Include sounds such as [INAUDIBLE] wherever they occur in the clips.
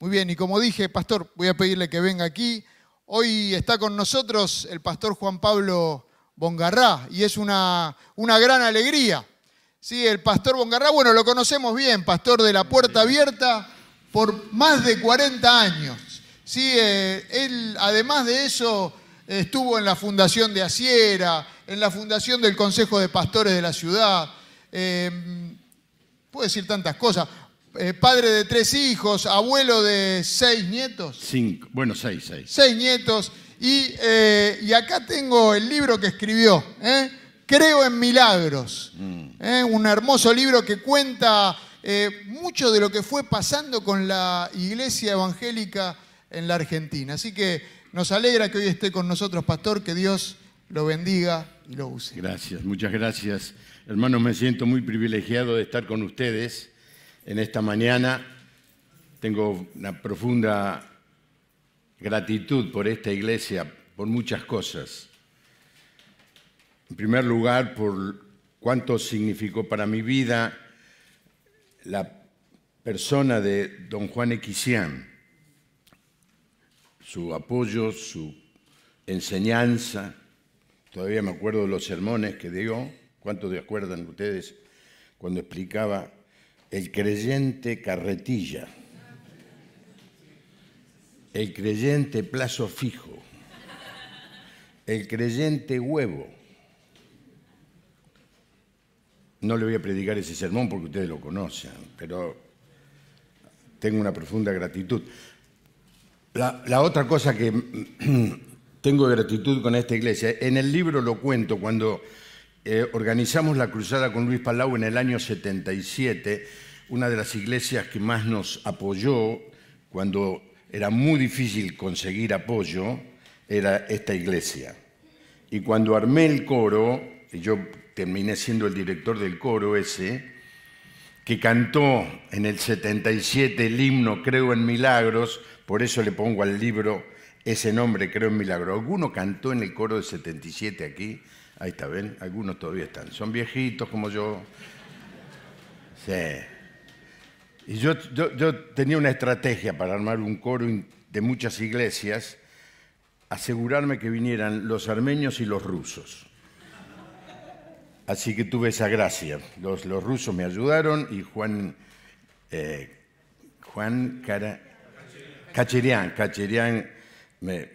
Muy bien, y como dije, pastor, voy a pedirle que venga aquí. Hoy está con nosotros el pastor Juan Pablo Bongarrá y es una, una gran alegría. Sí, el pastor Bongarrá, bueno, lo conocemos bien, pastor de la Puerta Abierta por más de 40 años. Sí, eh, él, además de eso, estuvo en la fundación de Asiera, en la fundación del Consejo de Pastores de la ciudad. Eh, puedo decir tantas cosas. Eh, padre de tres hijos, abuelo de seis nietos. Cinco, bueno, seis, seis. Seis nietos. Y, eh, y acá tengo el libro que escribió, ¿eh? Creo en Milagros. Mm. Un hermoso libro que cuenta mucho de lo que fue pasando con la iglesia evangélica en la Argentina. Así que nos alegra que hoy esté con nosotros, pastor, que Dios lo bendiga y lo use. Gracias, muchas gracias. Hermanos, me siento muy privilegiado de estar con ustedes en esta mañana. Tengo una profunda gratitud por esta iglesia, por muchas cosas. En primer lugar, por cuánto significó para mi vida la persona de don Juan Equisián, su apoyo, su enseñanza. Todavía me acuerdo de los sermones que dio. ¿Cuántos de acuerdan ustedes cuando explicaba el creyente carretilla, el creyente plazo fijo, el creyente huevo. No le voy a predicar ese sermón porque ustedes lo conocen, pero tengo una profunda gratitud. La, otra cosa que [CLEARS THROAT] tengo gratitud con esta iglesia, en el libro lo cuento, cuando eh, organizamos la cruzada con Luis Palau en el año 77, una de las iglesias que más nos apoyó cuando era muy difícil conseguir apoyo era esta iglesia. Y cuando armé el coro, yo terminé siendo el director del coro ese, que cantó en el 77 el himno Creo en Milagros, por eso le pongo al libro ese nombre, Creo en Milagros. ¿Alguno cantó en el coro del 77 aquí? Ahí está, ¿ven? Algunos todavía están. Son viejitos como yo. Sí. Y yo, tenía una estrategia para armar un coro de muchas iglesias, asegurarme que vinieran los armenios y los rusos. Así que tuve esa gracia. Los, rusos me ayudaron y Juan, eh, Juan Cara, Cacherian, me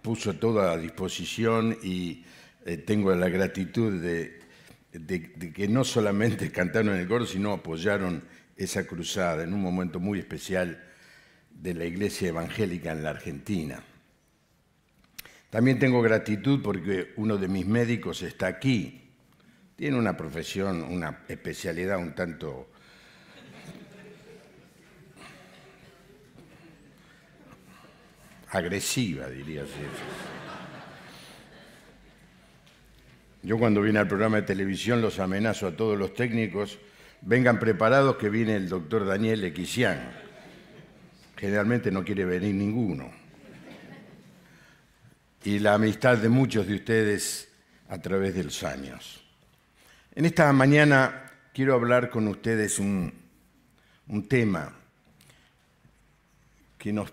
puso todo a disposición y eh, tengo la gratitud de, de que no solamente [LAUGHS] cantaron en el coro, sino apoyaron esa cruzada en un momento muy especial de la iglesia evangélica en la Argentina. También tengo gratitud porque uno de mis médicos está aquí. Tiene una profesión, una especialidad un tanto agresiva, diría. Yo cuando vine al programa de televisión los amenazo a todos los técnicos vengan preparados que viene el doctor Daniel Equisian. Generalmente no quiere venir ninguno. Y la amistad de muchos de ustedes a través de los años. En esta mañana quiero hablar con ustedes un, un tema que nos,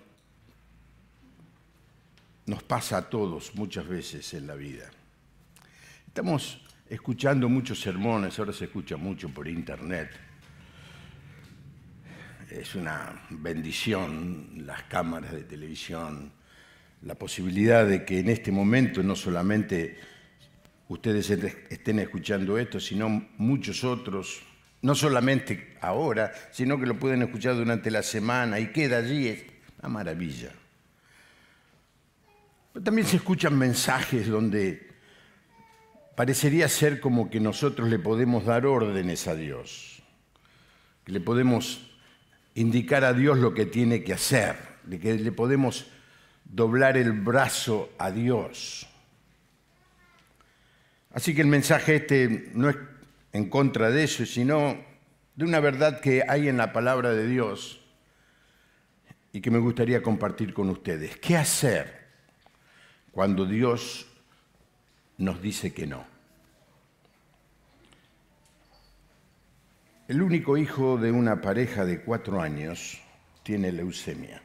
nos pasa a todos muchas veces en la vida. Estamos escuchando muchos sermones, ahora se escucha mucho por internet. Es una bendición las cámaras de televisión, la posibilidad de que en este momento no solamente ustedes estén escuchando esto, sino muchos otros, no solamente ahora, sino que lo pueden escuchar durante la semana y queda allí, es una maravilla. También se escuchan mensajes donde parecería ser como que nosotros le podemos dar órdenes a Dios, que le podemos indicar a Dios lo que tiene que hacer, de que le podemos doblar el brazo a Dios. Así que el mensaje este no es en contra de eso, sino de una verdad que hay en la palabra de Dios y que me gustaría compartir con ustedes. ¿Qué hacer cuando Dios nos dice que no. El único hijo de una pareja de cuatro años tiene leucemia.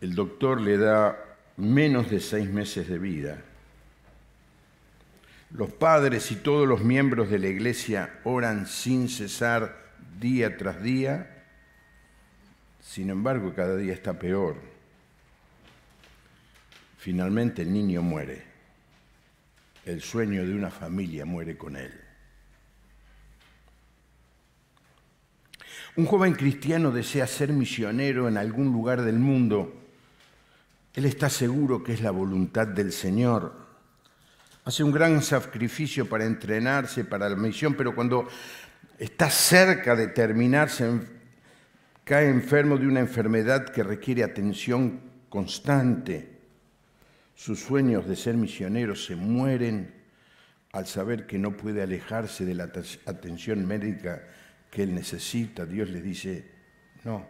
El doctor le da menos de seis meses de vida. Los padres y todos los miembros de la iglesia oran sin cesar día tras día. Sin embargo, cada día está peor. Finalmente el niño muere. El sueño de una familia muere con él. Un joven cristiano desea ser misionero en algún lugar del mundo. Él está seguro que es la voluntad del Señor. Hace un gran sacrificio para entrenarse para la misión, pero cuando está cerca de terminarse, cae enfermo de una enfermedad que requiere atención constante. Sus sueños de ser misionero se mueren al saber que no puede alejarse de la atención médica que él necesita. Dios le dice, no.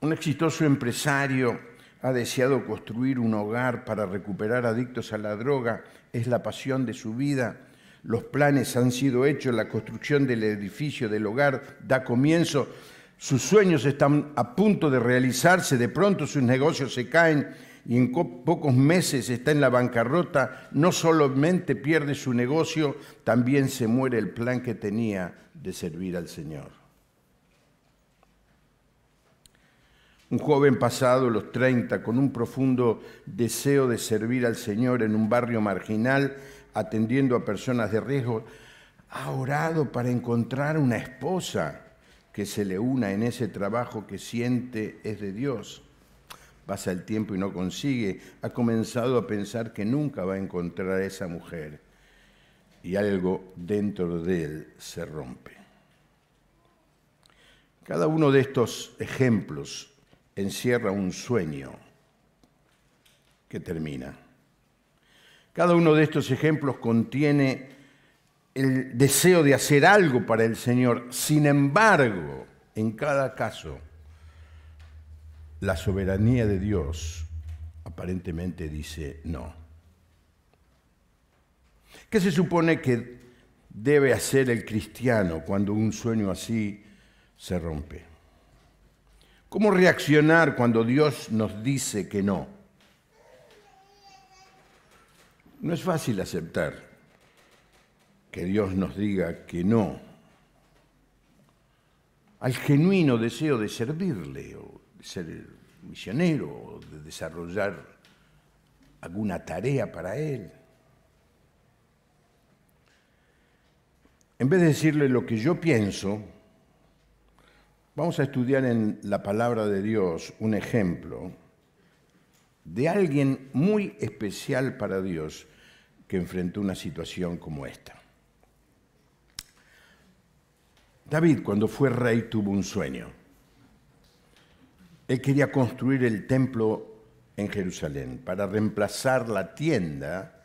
Un exitoso empresario ha deseado construir un hogar para recuperar adictos a la droga. Es la pasión de su vida. Los planes han sido hechos, la construcción del edificio del hogar da comienzo. Sus sueños están a punto de realizarse, de pronto sus negocios se caen y en pocos meses está en la bancarrota, no solamente pierde su negocio, también se muere el plan que tenía de servir al Señor. Un joven pasado los 30 con un profundo deseo de servir al Señor en un barrio marginal, atendiendo a personas de riesgo, ha orado para encontrar una esposa que se le una en ese trabajo que siente es de Dios pasa el tiempo y no consigue, ha comenzado a pensar que nunca va a encontrar a esa mujer y algo dentro de él se rompe. Cada uno de estos ejemplos encierra un sueño que termina. Cada uno de estos ejemplos contiene el deseo de hacer algo para el Señor. Sin embargo, en cada caso, la soberanía de Dios aparentemente dice no. ¿Qué se supone que debe hacer el cristiano cuando un sueño así se rompe? ¿Cómo reaccionar cuando Dios nos dice que no? No es fácil aceptar que Dios nos diga que no al genuino deseo de servirle o ser misionero, de desarrollar alguna tarea para él. En vez de decirle lo que yo pienso, vamos a estudiar en la palabra de Dios un ejemplo de alguien muy especial para Dios que enfrentó una situación como esta. David, cuando fue rey, tuvo un sueño. Él quería construir el templo en Jerusalén para reemplazar la tienda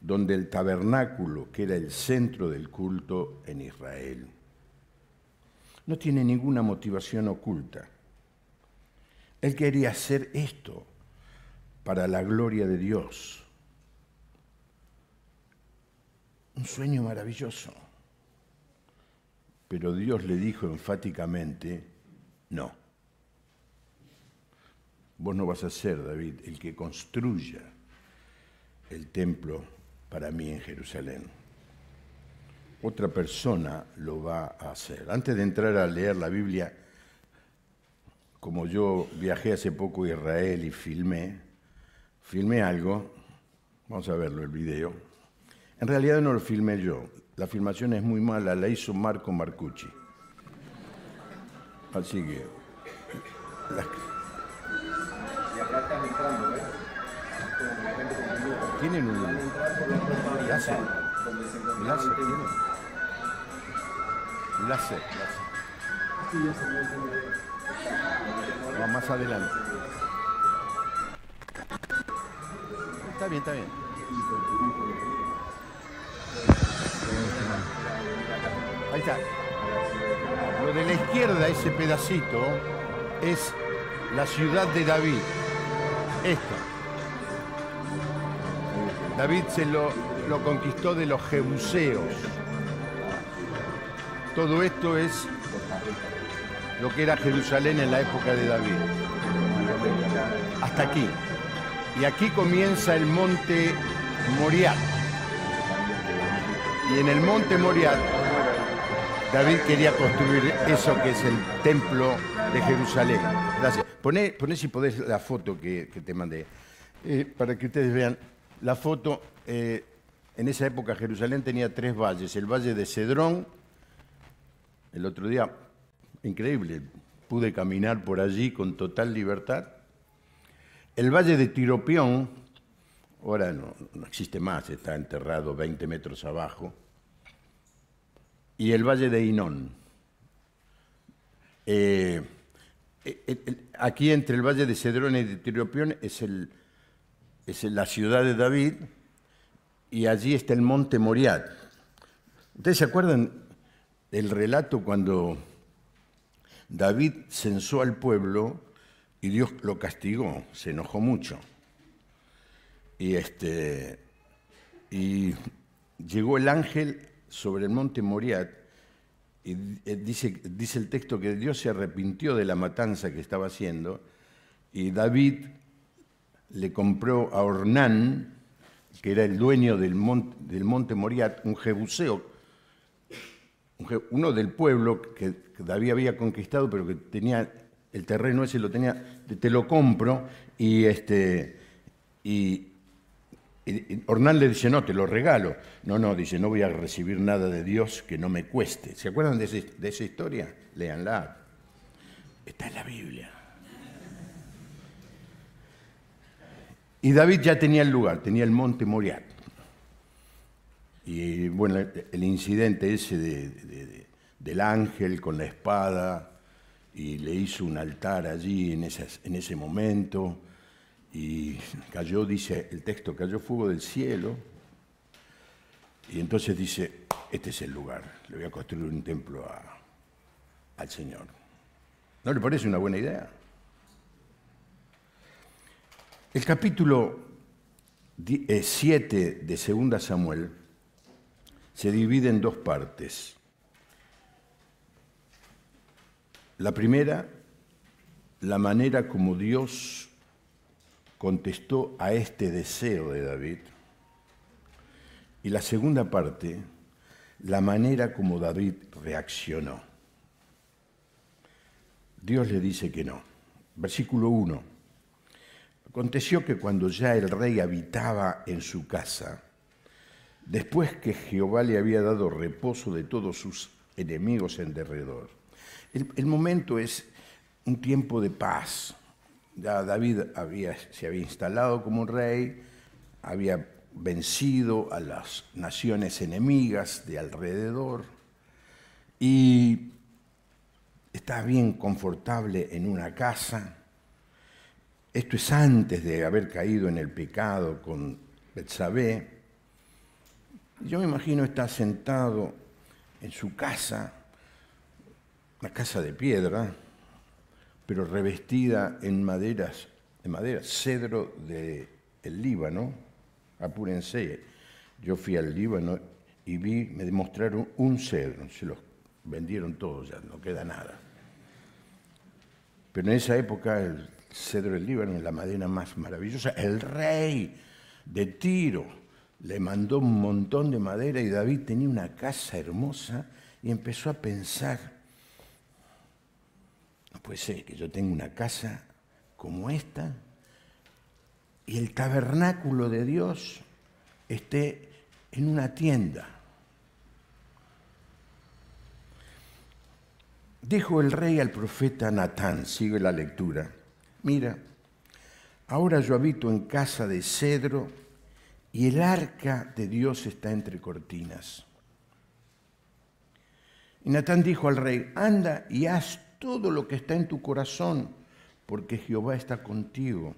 donde el tabernáculo, que era el centro del culto en Israel. No tiene ninguna motivación oculta. Él quería hacer esto para la gloria de Dios. Un sueño maravilloso. Pero Dios le dijo enfáticamente, no. Vos no vas a ser, David, el que construya el templo para mí en Jerusalén. Otra persona lo va a hacer. Antes de entrar a leer la Biblia, como yo viajé hace poco a Israel y filmé, filmé algo, vamos a verlo el video. En realidad no lo filmé yo, la filmación es muy mala, la hizo Marco Marcucci. Así que tienen un láser. Láser, tienen. Láser. Va más adelante. Está bien, está bien. Ahí está. Lo de la izquierda, ese pedacito, es la ciudad de David. Esto. David se lo, lo conquistó de los jebuseos. todo esto es lo que era Jerusalén en la época de David. Hasta aquí. Y aquí comienza el monte Moriat. Y en el monte Moriat, David quería construir eso que es el templo de Jerusalén. Gracias. Poné, si podés la foto que, te mandé, eh, para que ustedes vean. La foto, eh, en esa época Jerusalén tenía tres valles. El valle de Cedrón, el otro día, increíble, pude caminar por allí con total libertad. El valle de Tiropión, ahora no, existe más, está enterrado 20 metros abajo. Y el valle de Inón. Eh, aquí entre el valle de Cedrón y de Tiropión es, el, es la ciudad de David y allí está el monte Moriat. ¿Ustedes se acuerdan del relato cuando David censó al pueblo y Dios lo castigó, se enojó mucho. Y, este, y llegó el ángel sobre el monte Moriat y eh, dice, dice el texto que Dios se arrepintió de la matanza que estaba haciendo y David le compró a Ornán, que era el dueño del monte, del monte Moriat, un jebuseo, uno del pueblo que David había conquistado, pero que tenía el terreno ese lo tenía, te lo compro y este y, Ornán le dice, no, te lo regalo. No, no, dice, no voy a recibir nada de Dios que no me cueste. ¿Se acuerdan de, de esa historia? Léanla. Está en la Biblia. Y David ya tenía el lugar, tenía el monte Moriat. Y bueno, el incidente ese del ángel con la espada, y le hizo un altar allí en, en ese momento, y cayó, dice el texto, cayó fuego del cielo, y entonces dice, este es el lugar, le voy a construir un templo al Señor. ¿No le parece una buena idea? El capítulo 7 eh, de 2 Samuel se divide en dos partes. La primera, la manera como Dios contestó a este deseo de David. Y la segunda parte, la manera como David reaccionó. Dios le dice que no. Versículo 1. Aconteció que cuando ya el rey habitaba en su casa, después que Jehová le había dado reposo de todos sus enemigos en derredor, el, momento es un tiempo de paz. Ya David se había instalado como rey, había vencido a las naciones enemigas de alrededor y está bien confortable en una casa. Esto es antes de haber caído en el pecado con Betsabé. Yo me imagino está sentado en su casa una casa de piedra, pero revestida en maderas, de madera, cedro del Líbano, apúrense. Yo fui al Líbano y vi, me demostraron un cedro, se los vendieron todos ya, no queda nada. Pero en esa época el cedro del Líbano es la madera más maravillosa. El rey de Tiro le mandó un montón de madera y David tenía una casa hermosa y empezó a pensar, puede ser que yo tenga una casa como esta y el tabernáculo de Dios esté en una tienda. Dijo el rey al profeta Natán, sigue la lectura, mira, ahora yo habito en casa de cedro y el arca de Dios está entre cortinas. Y Natán dijo al rey, anda y haz todo lo que está en tu corazón, porque Jehová está contigo.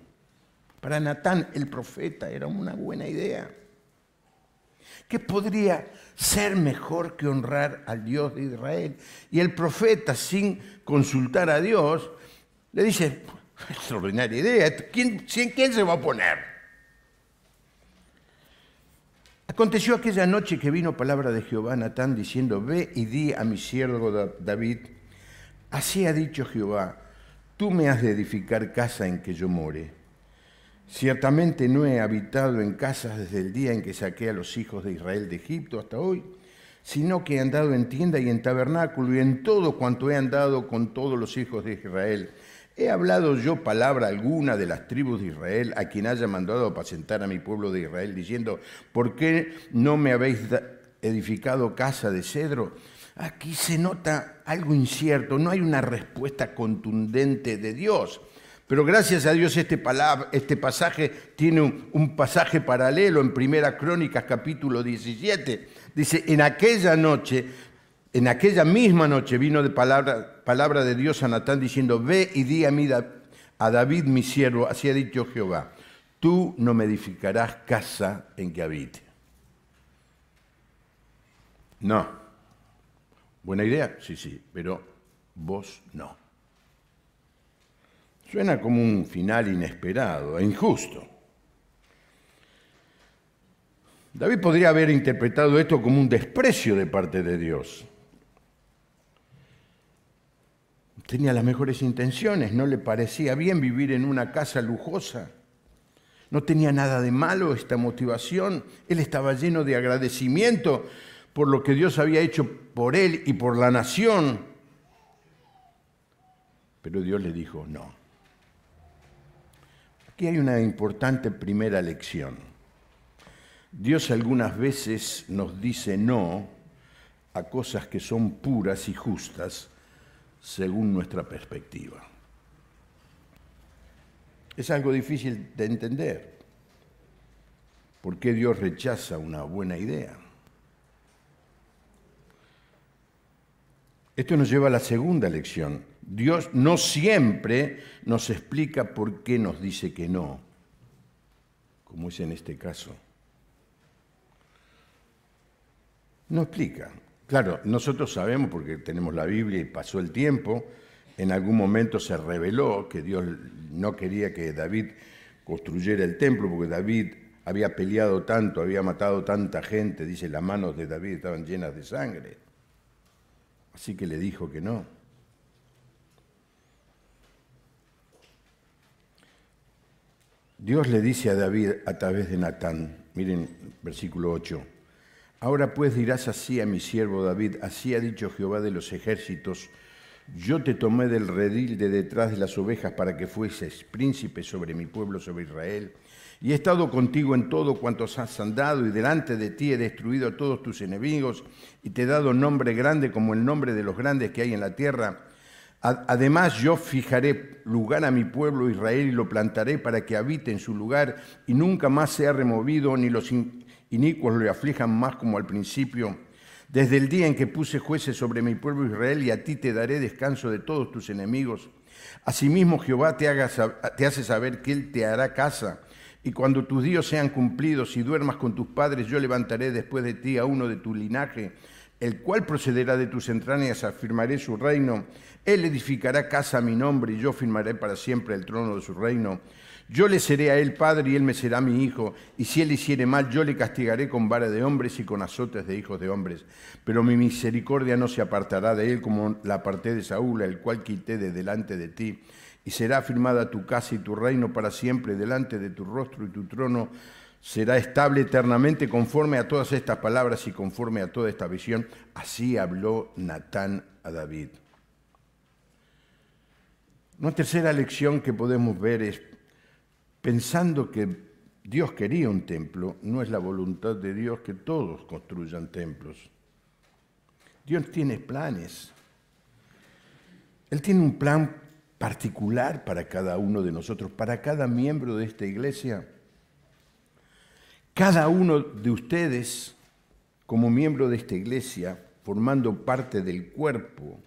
Para Natán, el profeta, era una buena idea. ¿Qué podría ser mejor que honrar al Dios de Israel? Y el profeta, sin consultar a Dios, le dice, extraordinaria idea, ¿quién, quién se va a poner? Aconteció aquella noche que vino palabra de Jehová a Natán diciendo, ve y di a mi siervo David, así ha dicho Jehová, tú me has de edificar casa en que yo more. Ciertamente no he habitado en casas desde el día en que saqué a los hijos de Israel de Egipto hasta hoy, sino que he andado en tienda y en tabernáculo y en todo cuanto he andado con todos los hijos de Israel ¿He hablado yo palabra alguna de las tribus de Israel a quien haya mandado apacentar a mi pueblo de Israel, diciendo, ¿por qué no me habéis edificado casa de cedro? Aquí se nota algo incierto, no hay una respuesta contundente de Dios. Pero gracias a Dios este, este pasaje tiene un, pasaje paralelo en Primera Crónicas capítulo 17. Dice, en aquella noche en aquella misma noche vino de palabra, palabra de Dios a Natán diciendo, ve y di a, mí, a David mi siervo, así ha dicho Jehová, tú no me edificarás casa en que habite. No. Buena idea, sí, sí, pero vos no. Suena como un final inesperado e injusto. David podría haber interpretado esto como un desprecio de parte de Dios tenía las mejores intenciones, no le parecía bien vivir en una casa lujosa. No tenía nada de malo esta motivación. Él estaba lleno de agradecimiento por lo que Dios había hecho por él y por la nación. Pero Dios le dijo, no. Aquí hay una importante primera lección. Dios algunas veces nos dice no a cosas que son puras y justas según nuestra perspectiva. Es algo difícil de entender. ¿Por qué Dios rechaza una buena idea? Esto nos lleva a la segunda lección. Dios no siempre nos explica por qué nos dice que no, como es en este caso. No explica. Claro, nosotros sabemos, porque tenemos la Biblia y pasó el tiempo, en algún momento se reveló que Dios no quería que David construyera el templo, porque David había peleado tanto, había matado tanta gente, dice, las manos de David estaban llenas de sangre. Así que le dijo que no. Dios le dice a David a través de Natán, miren versículo 8, Ahora pues dirás así a mi siervo David, así ha dicho Jehová de los ejércitos, yo te tomé del redil de detrás de las ovejas para que fueses príncipe sobre mi pueblo, sobre Israel, y he estado contigo en todo cuanto has andado, y delante de ti he destruido a todos tus enemigos, y te he dado nombre grande como el nombre de los grandes que hay en la tierra. Además yo fijaré lugar a mi pueblo Israel y lo plantaré para que habite en su lugar y nunca más sea removido, ni los inicuos le aflijan más como al principio. Desde el día en que puse jueces sobre mi pueblo Israel y a ti te daré descanso de todos tus enemigos. Asimismo Jehová te, te hace saber que Él te hará casa. Y cuando tus días sean cumplidos y duermas con tus padres, yo levantaré después de ti a uno de tu linaje, el cual procederá de tus entrañas, afirmaré su reino. Él edificará casa a mi nombre y yo firmaré para siempre el trono de su reino. Yo le seré a él padre y él me será mi hijo, y si él hiciere mal, yo le castigaré con vara de hombres y con azotes de hijos de hombres. Pero mi misericordia no se apartará de él como la aparté de Saúl, el cual quité de delante de ti. Y será firmada tu casa y tu reino para siempre delante de tu rostro y tu trono será estable eternamente conforme a todas estas palabras y conforme a toda esta visión. Así habló Natán a David. Una tercera lección que podemos ver es pensando que Dios quería un templo, no es la voluntad de Dios que todos construyan templos. Dios tiene planes. Él tiene un plan particular para cada uno de nosotros, para cada miembro de esta iglesia. Cada uno de ustedes, como miembro de esta iglesia, formando parte del cuerpo,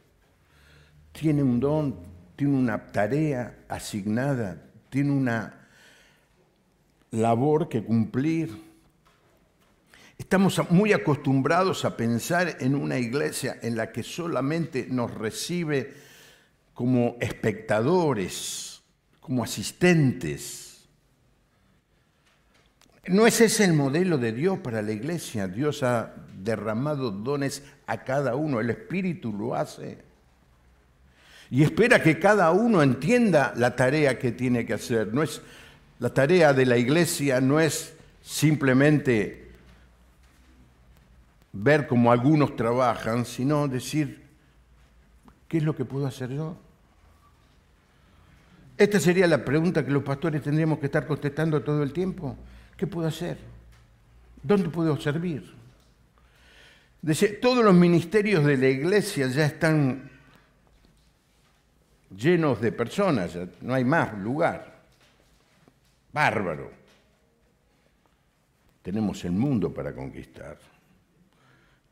tiene un don, tiene una tarea asignada, tiene una labor que cumplir. Estamos muy acostumbrados a pensar en una iglesia en la que solamente nos recibe como espectadores, como asistentes. ¿No es ese el modelo de Dios para la iglesia? Dios ha derramado dones a cada uno, el Espíritu lo hace. Y espera que cada uno entienda la tarea que tiene que hacer. No es, la tarea de la iglesia no es simplemente ver cómo algunos trabajan, sino decir, ¿qué es lo que puedo hacer yo? Esta sería la pregunta que los pastores tendríamos que estar contestando todo el tiempo. ¿Qué puedo hacer? ¿Dónde puedo servir? todos los ministerios de la iglesia ya están llenos de personas, no hay más lugar. Bárbaro. Tenemos el mundo para conquistar,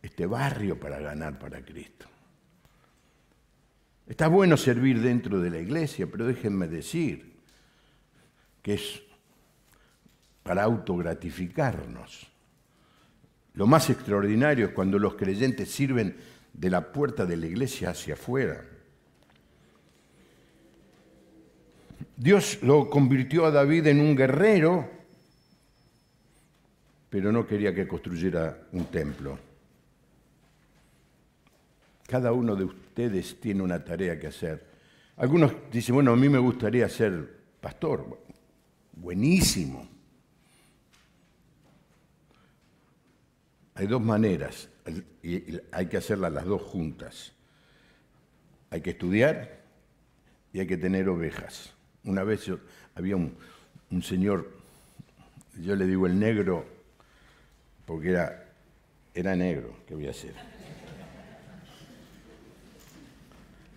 este barrio para ganar para Cristo. Está bueno servir dentro de la iglesia, pero déjenme decir que es para autogratificarnos. Lo más extraordinario es cuando los creyentes sirven de la puerta de la iglesia hacia afuera. Dios lo convirtió a David en un guerrero, pero no quería que construyera un templo. Cada uno de ustedes tiene una tarea que hacer. Algunos dicen, bueno, a mí me gustaría ser pastor. Buenísimo. Hay dos maneras y hay que hacerlas las dos juntas. Hay que estudiar y hay que tener ovejas. Una vez había un, señor, yo le digo el negro, porque era, era negro, ¿qué voy a hacer?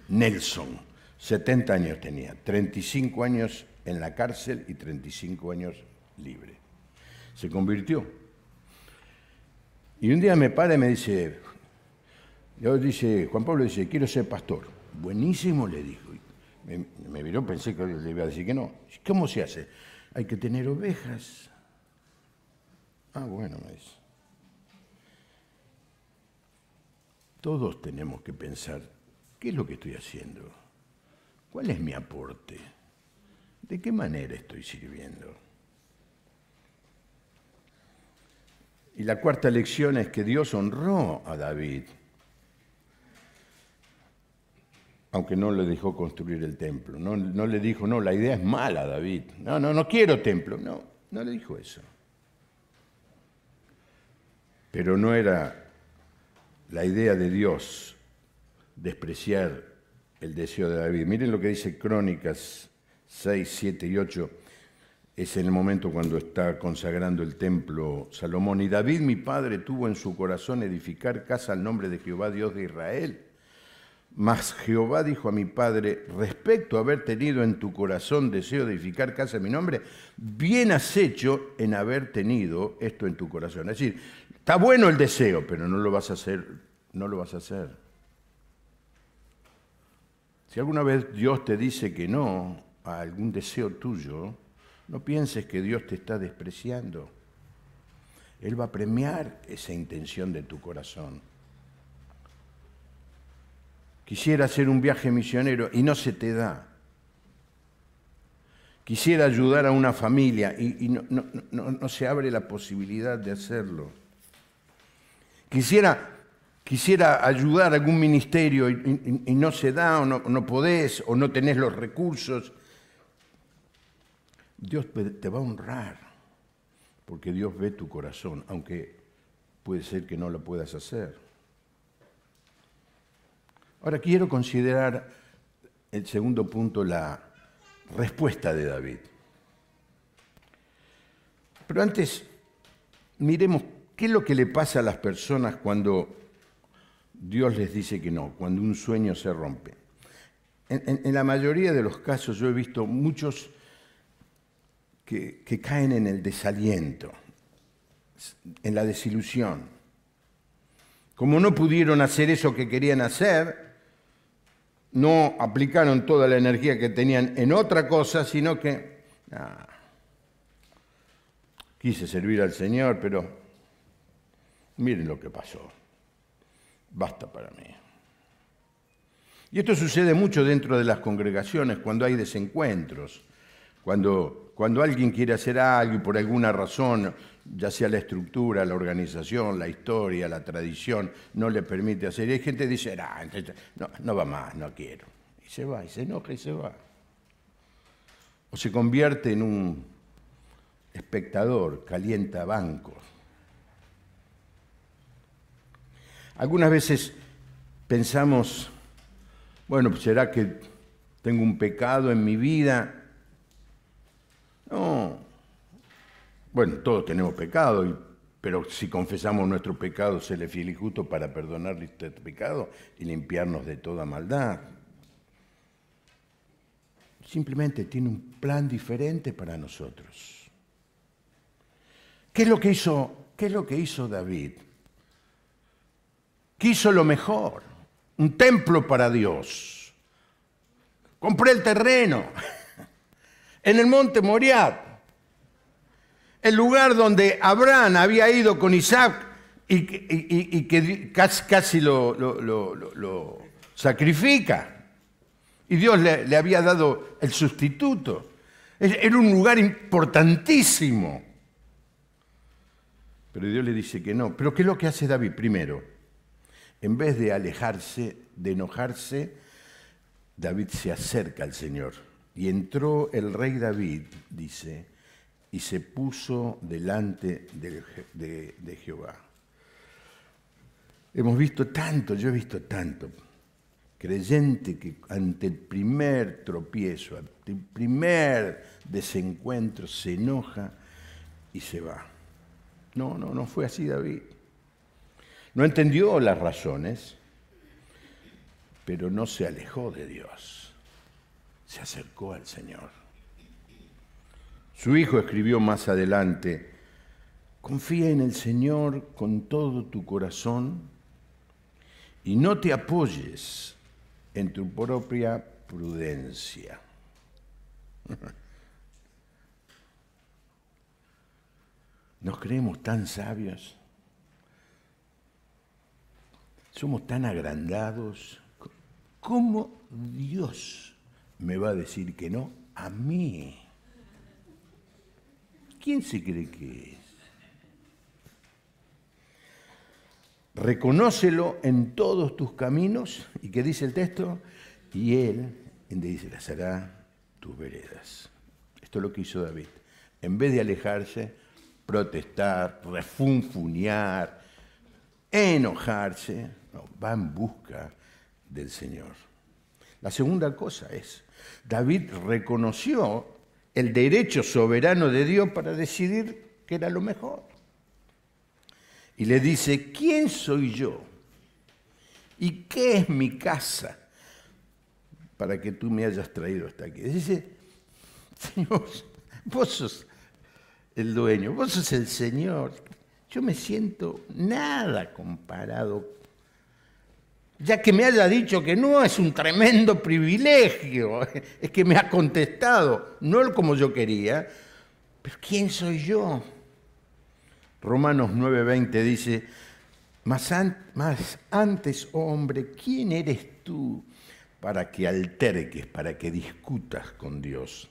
Nelson, 70 años tenía, 35 años en la cárcel y 35 años libre. Se convirtió y un día me para y me dice, yo dice, Juan Pablo dice, quiero ser pastor. Buenísimo, le dijo. Me, me miró, pensé que le iba a decir que no. ¿Cómo se hace? Hay que tener ovejas. Ah, bueno, me dice. Todos tenemos que pensar, ¿qué es lo que estoy haciendo? ¿Cuál es mi aporte? ¿De qué manera estoy sirviendo? Y la cuarta lección es que Dios honró a David, aunque no le dejó construir el templo. No, no, le dijo, no, la idea es mala, David. No, no, no quiero templo. No, no le dijo eso. Pero no era la idea de Dios despreciar el deseo de David. Miren lo que dice Crónicas 6, 7 y 8 es en el momento cuando está consagrando el templo Salomón. Y David, mi padre, tuvo en su corazón edificar casa al nombre de Jehová, Dios de Israel. Mas Jehová dijo a mi padre, respecto a haber tenido en tu corazón deseo de edificar casa en mi nombre, bien has hecho en haber tenido esto en tu corazón. Es decir, está bueno el deseo, pero no lo vas a hacer, no lo vas a hacer. Si alguna vez Dios te dice que no a algún deseo tuyo, no pienses que Dios te está despreciando. Él va a premiar esa intención de tu corazón. Quisiera hacer un viaje misionero y no se te da. Quisiera ayudar a una familia y, no, se abre la posibilidad de hacerlo. Quisiera, quisiera ayudar a algún ministerio y, no se da o no podés o no tenés los recursos Dios te va a honrar, porque Dios ve tu corazón, aunque puede ser que no lo puedas hacer. Ahora quiero considerar el segundo punto, la respuesta de David. Pero antes, miremos qué es lo que le pasa a las personas cuando Dios les dice que no, cuando un sueño se rompe. En, la mayoría de los casos yo he visto muchos que, caen en el desaliento, en la desilusión. Como no pudieron hacer eso que querían hacer, no aplicaron toda la energía que tenían en otra cosa, sino que quise servir al Señor, pero miren lo que pasó. Basta para mí. Y esto sucede mucho dentro de las congregaciones cuando hay desencuentros Cuando, cuando alguien quiere hacer algo y por alguna razón, ya sea la estructura, la organización, la historia, la tradición, no le permite hacer, y hay gente que dice, no, no va más, no quiero. Y se va, y se enoja y se va. O se convierte en un espectador, calienta bancos. Algunas veces pensamos, bueno, pues será que tengo un pecado en mi vida. No. Bueno, todos tenemos pecado, pero si confesamos nuestro pecado, se le fiel y justo para perdonarle este pecado y limpiarnos de toda maldad. Simplemente tiene un plan diferente para nosotros. ¿Qué es lo que hizo, qué es lo que hizo David? Quiso lo mejor, un templo para Dios Compré el terreno [LAUGHS] en el monte Moriah, el lugar donde Abraham había ido con Isaac y, que casi, lo, sacrifica. Y Dios le, le había dado el sustituto. Era un lugar importantísimo. Pero Dios le dice que no. Pero ¿qué es lo que hace David primero? En vez de alejarse, de enojarse, David se acerca al Señor. Y entró el rey David, dice, y se puso delante de, Jehová. Hemos visto tanto, yo he visto tanto, creyente que ante el primer tropiezo, ante el primer desencuentro, se enoja y se va. No, no, no fue así David. No entendió las razones, pero no se alejó de Dios, se acercó al Señor. Su hijo escribió más adelante, confía en el Señor con todo tu corazón y no te apoyes en tu propia prudencia. [LAUGHS] Nos creemos tan sabios, somos tan agrandados, ¿Cómo Dios me va a decir que no a mí? ¿Quién se cree que es? Reconócelo en todos tus caminos, y qué dice el texto, y él hará tus veredas. Esto es lo que hizo David. En vez de alejarse, protestar, refunfuñar, enojarse, va en busca del Señor. La segunda cosa es, David reconoció el derecho soberano de Dios para decidir qué era lo mejor. Y le dice, ¿quién soy yo? ¿Y qué es mi casa para que tú me hayas traído hasta aquí? Dice, Señor, vos sos el dueño, vos sos el Señor. Yo me siento nada comparado ya que me haya dicho que no es un tremendo privilegio, [LAUGHS] es que me ha contestado, no como yo quería, pero ¿quién soy yo? Romanos 9:20 dice, más, antes, oh hombre, ¿quién eres tú para que alterques, para que discutas con Dios?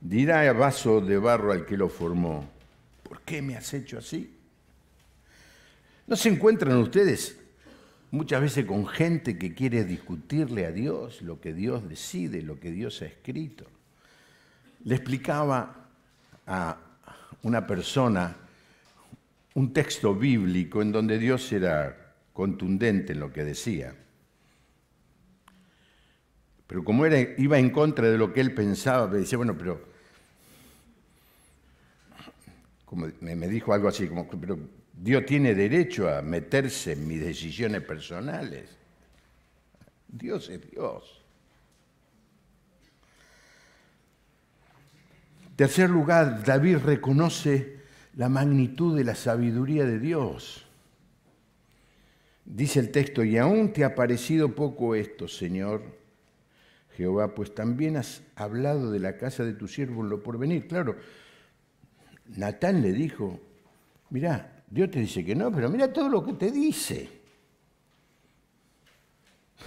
Dirá vaso de barro al que lo formó, ¿por qué me has hecho así? ¿No se encuentran ustedes muchas veces con gente que quiere discutirle a Dios lo que Dios decide, lo que Dios ha escrito. Le explicaba a una persona un texto bíblico en donde Dios era contundente en lo que decía. Pero como era, iba en contra de lo que él pensaba, me decía, bueno, pero como me dijo algo así, como, Dios tiene derecho a meterse en mis decisiones personales. Dios es Dios. Tercer lugar, David reconoce la magnitud de la sabiduría de Dios. Dice el texto, y aún te ha parecido poco esto, Señor Jehová, pues también has hablado de la casa de tu siervo en lo porvenir. Claro, Natán le dijo, mirá, Dios te dice que no, pero mira todo lo que te dice.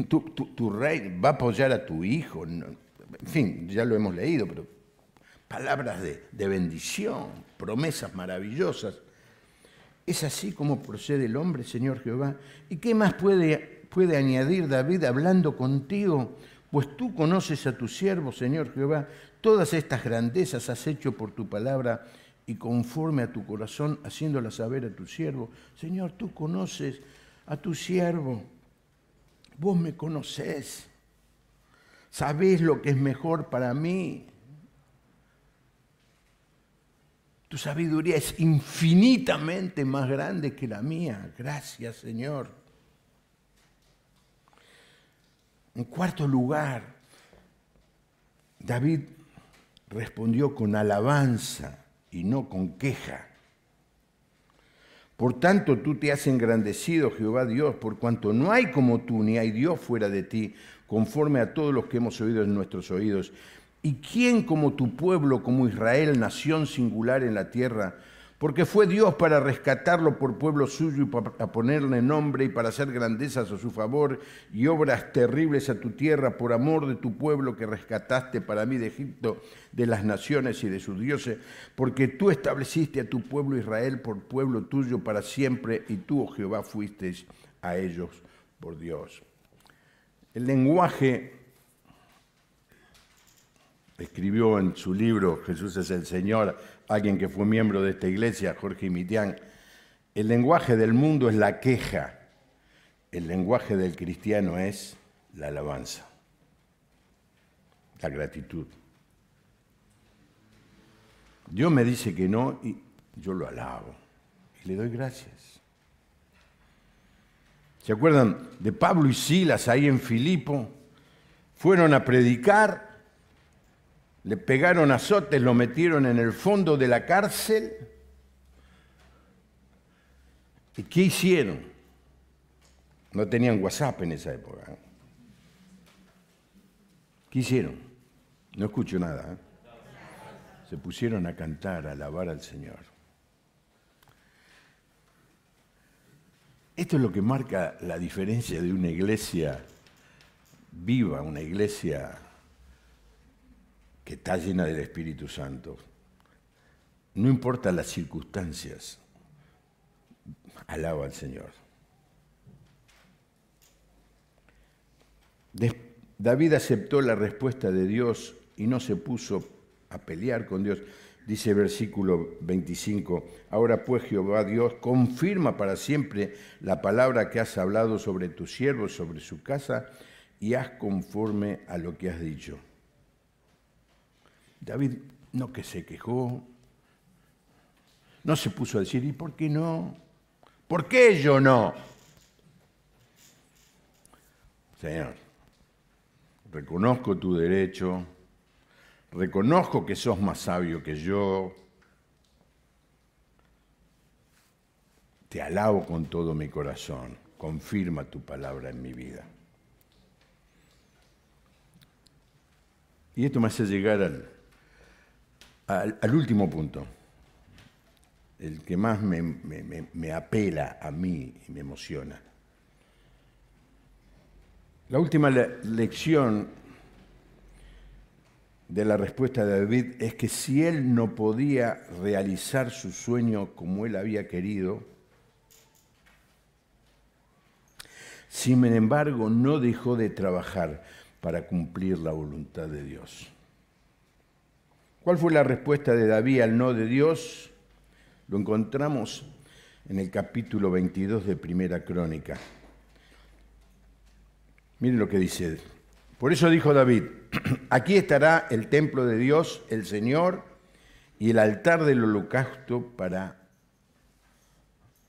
Tu, rey va a apoyar a tu hijo. En fin, ya lo hemos leído, pero palabras de, de bendición, promesas maravillosas. Es así como procede el hombre, Señor Jehová. ¿Y qué más puede, puede añadir David hablando contigo? Pues tú conoces a tu siervo, Señor Jehová, todas estas grandezas has hecho por tu palabra y conforme a tu corazón, haciéndolas saber a tu siervo. Señor, tú conoces a tu siervo, vos me conocés, sabés lo que es mejor para mí. Tu sabiduría es infinitamente más grande que la mía. Gracias, Señor. En cuarto lugar, David respondió con alabanza y no con queja. Por tanto, tú te has engrandecido, Jehová Dios, por cuanto no hay como tú, ni hay Dios fuera de ti, conforme a todos los que hemos oído en nuestros oídos. ¿Y quién como tu pueblo, como Israel, nación singular en la tierra? Porque fue Dios para rescatarlo por pueblo suyo y para ponerle nombre y para hacer grandezas a su favor y obras terribles a tu tierra por amor de tu pueblo que rescataste para mí de Egipto, de las naciones y de sus dioses, porque tú estableciste a tu pueblo Israel por pueblo tuyo para siempre y tú, oh Jehová, fuiste a ellos por Dios. El lenguaje escribió en su libro Jesús es el Señor, alguien que fue miembro de esta iglesia, Jorge Mitián, el lenguaje del mundo es la queja, el lenguaje del cristiano es la alabanza, la gratitud. Dios me dice que no y yo lo alabo y le doy gracias. ¿Se acuerdan de Pablo y Silas ahí en Filipo? Fueron a predicar le pegaron azotes, lo metieron en el fondo de la cárcel. ¿Y qué hicieron? No tenían WhatsApp en esa época. ¿eh? ¿Qué hicieron? No escucho nada. ¿eh? Se pusieron a cantar, a alabar al Señor. Esto es lo que marca la diferencia de una iglesia viva, una iglesia que está llena del Espíritu Santo. No importa las circunstancias, alaba al Señor. David aceptó la respuesta de Dios y no se puso a pelear con Dios. Dice versículo 25, ahora pues Jehová Dios, confirma para siempre la palabra que has hablado sobre tu siervo, sobre su casa, y haz conforme a lo que has dicho. David no que se quejó, no se puso a decir, ¿y por qué no? ¿Por qué yo no? Señor, reconozco tu derecho, reconozco que sos más sabio que yo, te alabo con todo mi corazón, confirma tu palabra en mi vida. Y esto me hace llegar al, al, último punto, el que más me, apela a mí y me emociona. La última lección de la respuesta de David es que si él no podía realizar su sueño como él había querido, sin embargo no dejó de trabajar para cumplir la voluntad de Dios. ¿Cuál fue la respuesta de David al no de Dios? Lo encontramos en el capítulo 22 de Primera Crónica. Miren lo que dice. Por eso dijo David, [CLEARS THROAT] aquí estará el templo de Dios, el Señor, y el altar del holocausto para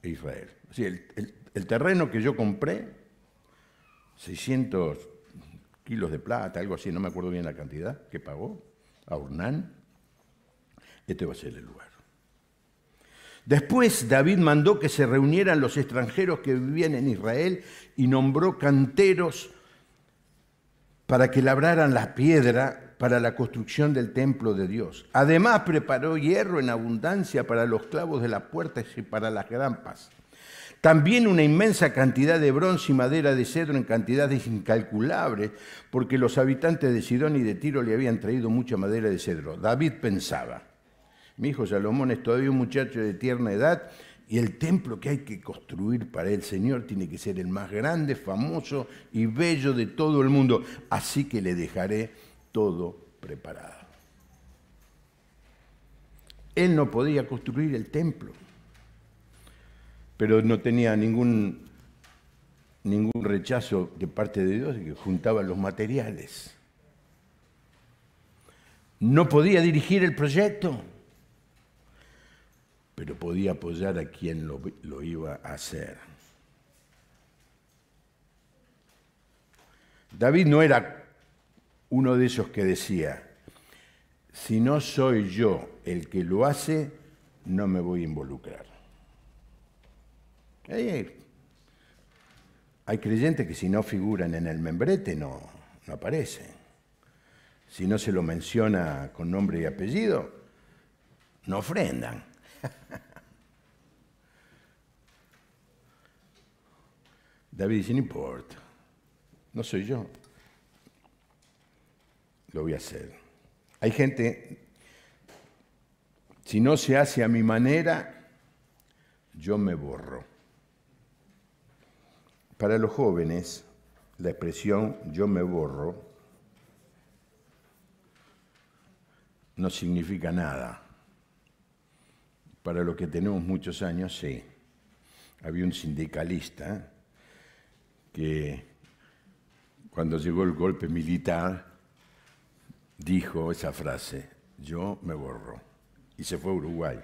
Israel. el, el terreno que yo compré, 600 kilos de plata, algo así, no me acuerdo bien la cantidad que pagó a Urnán, este va a ser el lugar. Después David mandó que se reunieran los extranjeros que vivían en Israel y nombró canteros para que labraran la piedra para la construcción del templo de Dios. Además preparó hierro en abundancia para los clavos de las puertas y para las grampas. También una inmensa cantidad de bronce y madera de cedro en cantidades incalculables, porque los habitantes de Sidón y de Tiro le habían traído mucha madera de cedro. David pensaba, mi hijo Salomón es todavía un muchacho de tierna edad y el templo que hay que construir para el Señor tiene que ser el más grande, famoso y bello de todo el mundo. Así que le dejaré todo preparado. Él no podía construir el templo, pero no tenía ningún, ningún rechazo de parte de Dios que juntaba los materiales. No podía dirigir el proyecto, pero podía apoyar a quien lo, lo iba a hacer. David no era uno de esos que decía, si no soy yo el que lo hace, no me voy a involucrar. Hay, creyentes que si no figuran en el membrete no, no aparecen. Si no se lo menciona con nombre y apellido, no ofrendan. [LAUGHS] David dice, no importa, no soy yo, lo voy a hacer. Hay gente, si no se hace a mi manera, yo me borro. Para los jóvenes, la expresión yo me borro no significa nada. Para los que tenemos muchos años, sí. Había un sindicalista que cuando llegó el golpe militar dijo esa frase, yo me borro. Y se fue a Uruguay.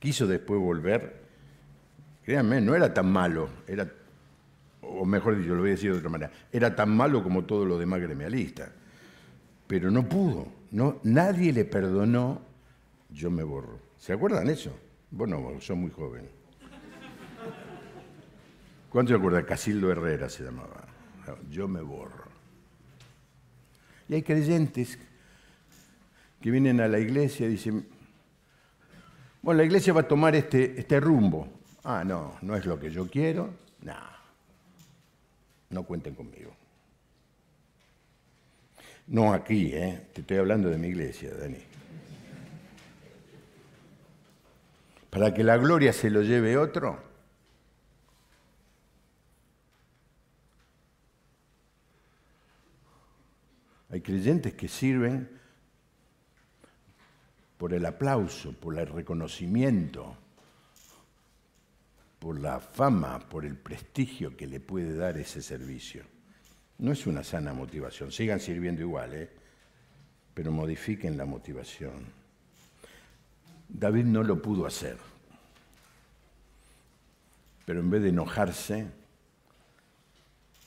Quiso después volver. Créanme, no era tan malo, era, o mejor dicho, lo voy a decir de otra manera, era tan malo como todo lo demás gremialista. Pero no pudo, no, nadie le perdonó, yo me borro. ¿Se acuerdan eso? Bueno, son muy jóvenes. ¿Cuánto se acuerdan? Casildo Herrera se llamaba. Yo me borro. Y hay creyentes que vienen a la iglesia y dicen, bueno, la iglesia va a tomar este, este rumbo. Ah, no, no es lo que yo quiero. No, no cuenten conmigo. No aquí, ¿eh? te estoy hablando de mi iglesia, Dani. Para que la gloria se lo lleve otro. Hay creyentes que sirven por el aplauso, por el reconocimiento, por la fama, por el prestigio que le puede dar ese servicio. No es una sana motivación. Sigan sirviendo igual, ¿eh? pero modifiquen la motivación. David no lo pudo hacer, pero en vez de enojarse,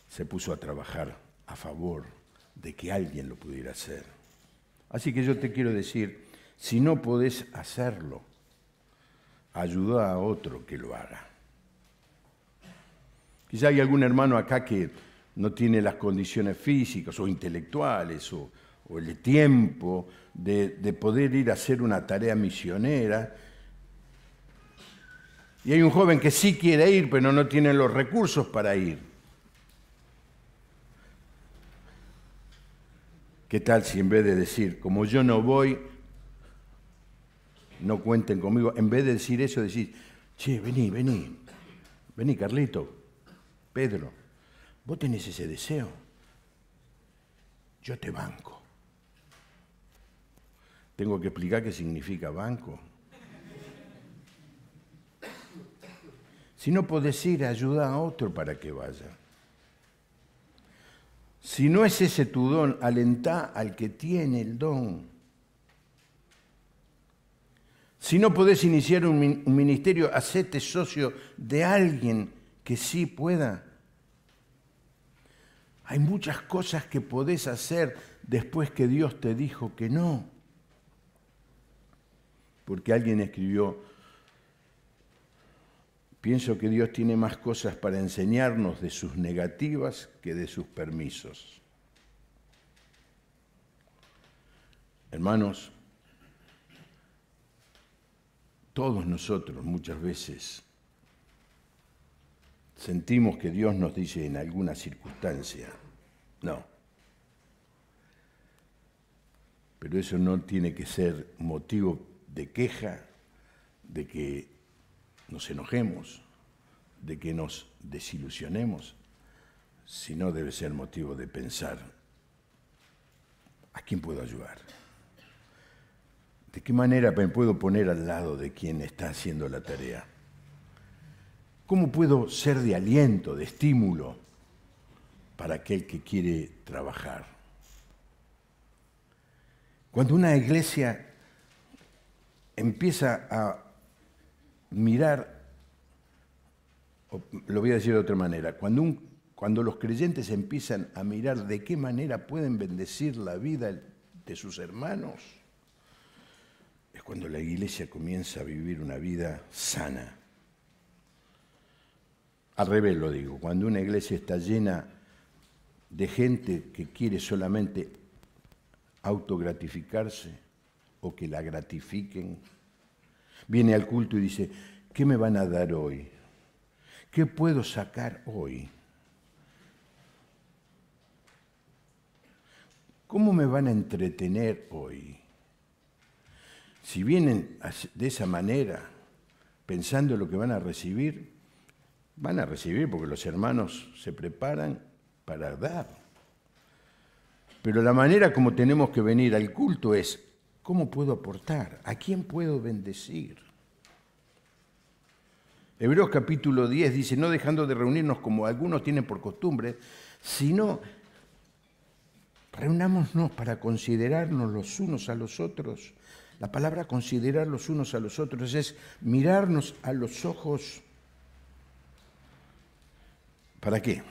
se puso a trabajar a favor de que alguien lo pudiera hacer. Así que yo te quiero decir, si no podés hacerlo, ayuda a otro que lo haga. Quizá hay algún hermano acá que no tiene las condiciones físicas o intelectuales o, el tiempo de, de poder ir a hacer una tarea misionera. Y hay un joven que sí quiere ir, pero no tiene los recursos para ir. ¿Qué tal si en vez de decir, como yo no voy, no cuenten conmigo. En vez de decir eso, decís, che, vení, vení, vení, Carlito, Pedro, vos tenés ese deseo. Yo te banco. Tengo que explicar qué significa banco. Si no podés ir, ayuda a otro para que vaya. Si no es ese tu don, alentá al que tiene el don. Si no podés iniciar un ministerio, hacete socio de alguien que sí pueda. Hay muchas cosas que podés hacer después que Dios te dijo que no. Porque alguien escribió, pienso que Dios tiene más cosas para enseñarnos de sus negativas que de sus permisos. Hermanos, todos nosotros muchas veces sentimos que Dios nos dice en alguna circunstancia, no. Pero eso no tiene que ser motivo de queja, de que nos enojemos, de que nos desilusionemos, sino debe ser motivo de pensar, ¿a quién puedo ayudar? ¿De qué manera me puedo poner al lado de quien está haciendo la tarea? ¿Cómo puedo ser de aliento, de estímulo para aquel que quiere trabajar? Cuando una iglesia empieza a mirar, lo voy a decir de otra manera, cuando, cuando los creyentes empiezan a mirar de qué manera pueden bendecir la vida de sus hermanos, es cuando la iglesia comienza a vivir una vida sana. Al revés lo digo, cuando una iglesia está llena de gente que quiere solamente autogratificarse o que la gratifiquen, viene al culto y dice, ¿qué me van a dar hoy? ¿Qué puedo sacar hoy? ¿Cómo me van a entretener hoy? Si vienen de esa manera, pensando en lo que van a recibir, van a recibir porque los hermanos se preparan para dar. Pero la manera como tenemos que venir al culto es, ¿cómo puedo aportar? ¿A quién puedo bendecir? Hebreos capítulo 10 dice, no dejando de reunirnos como algunos tienen por costumbre, sino reunámonos para considerarnos los unos a los otros. La palabra considerar los unos a los otros es mirarnos a los ojos ¿Para qué?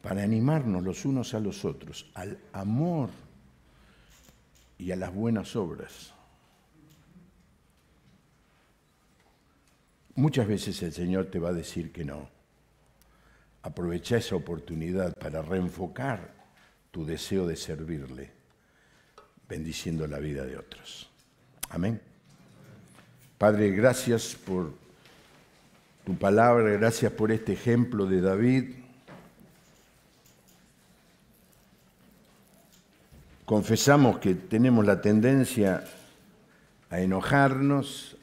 Para animarnos los unos a los otros al amor y a las buenas obras. Muchas veces el Señor te va a decir que no. Aprovecha esa oportunidad para reenfocar tu deseo de servirle, bendiciendo la vida de otros. Amén. Padre, gracias por tu palabra, gracias por este ejemplo de David. Confesamos que tenemos la tendencia a enojarnos,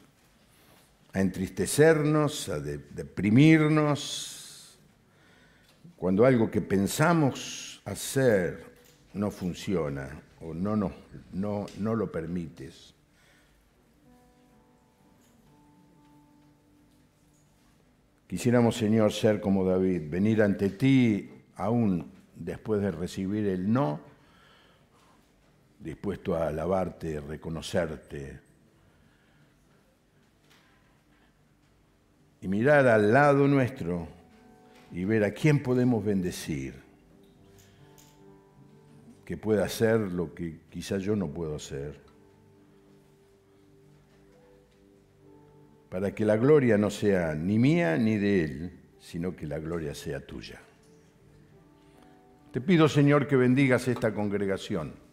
a entristecernos, a deprimirnos, cuando algo que pensamos hacer no funciona o no, no, no, lo permites. Quisiéramos, Señor, ser como David, venir ante ti aún después de recibir el no, dispuesto a alabarte, reconocerte. Y mirar al lado nuestro y ver a quién podemos bendecir, que pueda hacer lo que quizás yo no puedo hacer. para que la gloria no sea ni mía ni de Él, sino que la gloria sea tuya. Te pido, Señor, que bendigas esta congregación.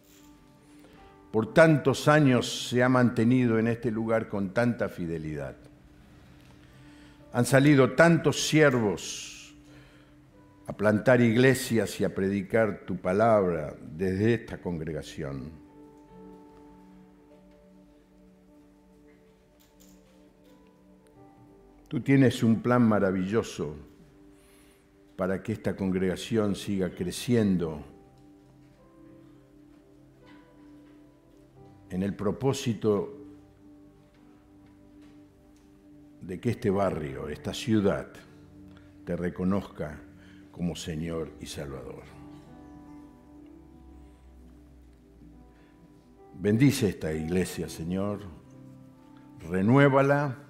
Por tantos años se ha mantenido en este lugar con tanta fidelidad. Han salido tantos siervos a plantar iglesias y a predicar tu palabra desde esta congregación. Tú tienes un plan maravilloso para que esta congregación siga creciendo en el propósito de que este barrio, esta ciudad, te reconozca como Señor y Salvador. Bendice esta iglesia, Señor, renuévala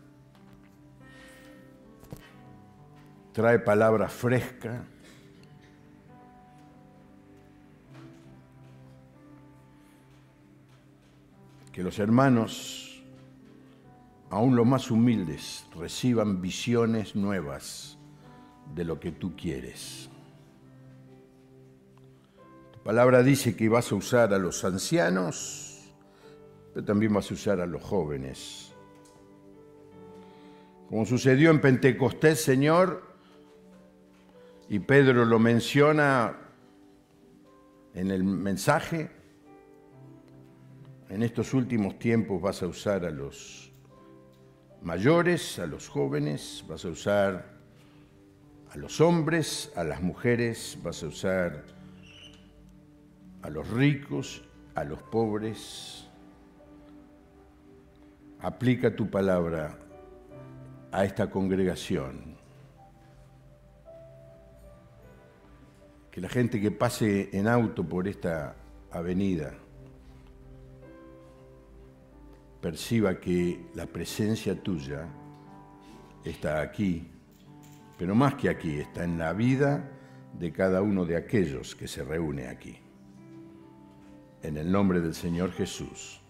trae palabra fresca. Que los hermanos, aún los más humildes, reciban visiones nuevas de lo que tú quieres. Tu palabra dice que vas a usar a los ancianos, pero también vas a usar a los jóvenes Como sucedió en Pentecostés, Señor, y Pedro lo menciona en el mensaje, en estos últimos tiempos vas a usar a los mayores, a los jóvenes, vas a usar a los hombres, a las mujeres, vas a usar a los ricos, a los pobres. Aplica tu palabra a esta congregación. Que la gente que pase en auto por esta avenida perciba que la presencia tuya está aquí, pero más que aquí, está en la vida de cada uno de aquellos que se reúne aquí. En el nombre del Señor Jesús.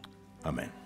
Amén.